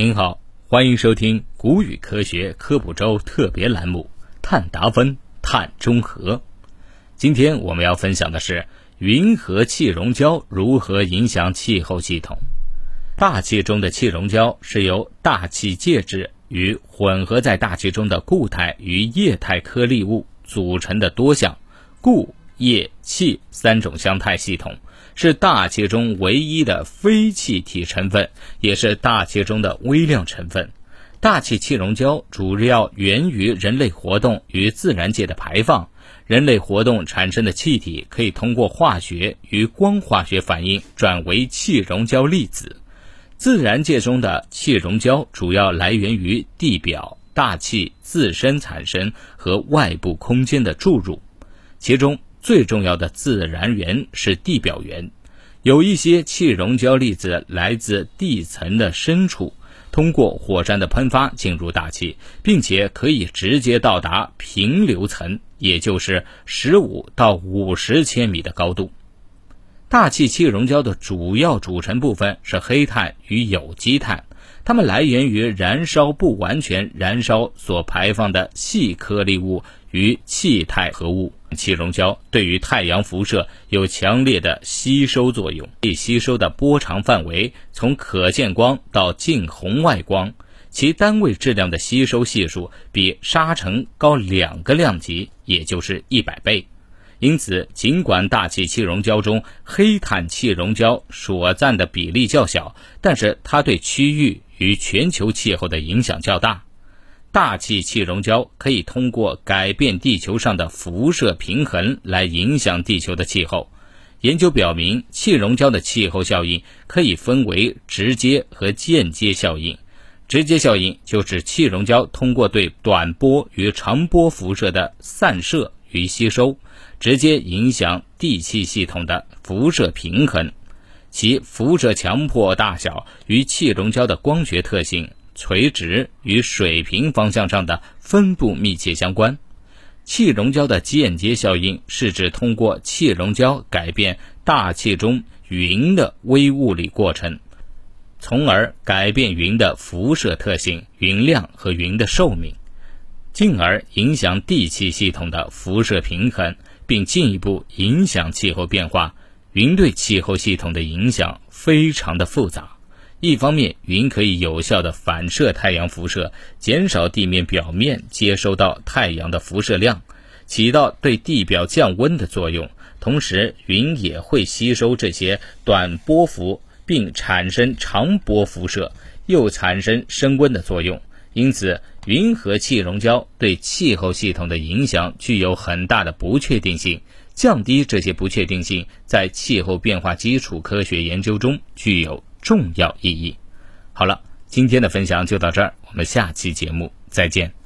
您好，欢迎收听《古语科学科普周》特别栏目《碳达峰、碳中和》。今天我们要分享的是云和气溶胶如何影响气候系统。大气中的气溶胶是由大气介质与混合在大气中的固态与液态颗粒物组成的多项固、液、气三种相态系统。是大气中唯一的非气体成分，也是大气中的微量成分。大气气溶胶主要源于人类活动与自然界的排放。人类活动产生的气体可以通过化学与光化学反应转为气溶胶粒子。自然界中的气溶胶主要来源于地表大气自身产生和外部空间的注入，其中。最重要的自然源是地表源，有一些气溶胶粒子来自地层的深处，通过火山的喷发进入大气，并且可以直接到达平流层，也就是十五到五十千米的高度。大气气溶胶的主要组成部分是黑碳与有机碳，它们来源于燃烧不完全燃烧所排放的细颗粒物与气态合物。气溶胶对于太阳辐射有强烈的吸收作用，被吸收的波长范围从可见光到近红外光，其单位质量的吸收系数比沙尘高两个量级，也就是一百倍。因此，尽管大气气溶胶中黑碳气溶胶所占的比例较小，但是它对区域与全球气候的影响较大。大气气溶胶可以通过改变地球上的辐射平衡来影响地球的气候。研究表明，气溶胶的气候效应可以分为直接和间接效应。直接效应就是气溶胶通过对短波与长波辐射的散射与吸收，直接影响地气系统的辐射平衡。其辐射强迫大小与气溶胶的光学特性。垂直与水平方向上的分布密切相关。气溶胶的间接效应是指通过气溶胶改变大气中云的微物理过程，从而改变云的辐射特性、云量和云的寿命，进而影响地气系统的辐射平衡，并进一步影响气候变化。云对气候系统的影响非常的复杂。一方面，云可以有效的反射太阳辐射，减少地面表面接收到太阳的辐射量，起到对地表降温的作用。同时，云也会吸收这些短波幅，并产生长波辐射，又产生升温的作用。因此，云和气溶胶对气候系统的影响具有很大的不确定性。降低这些不确定性，在气候变化基础科学研究中具有。重要意义。好了，今天的分享就到这儿，我们下期节目再见。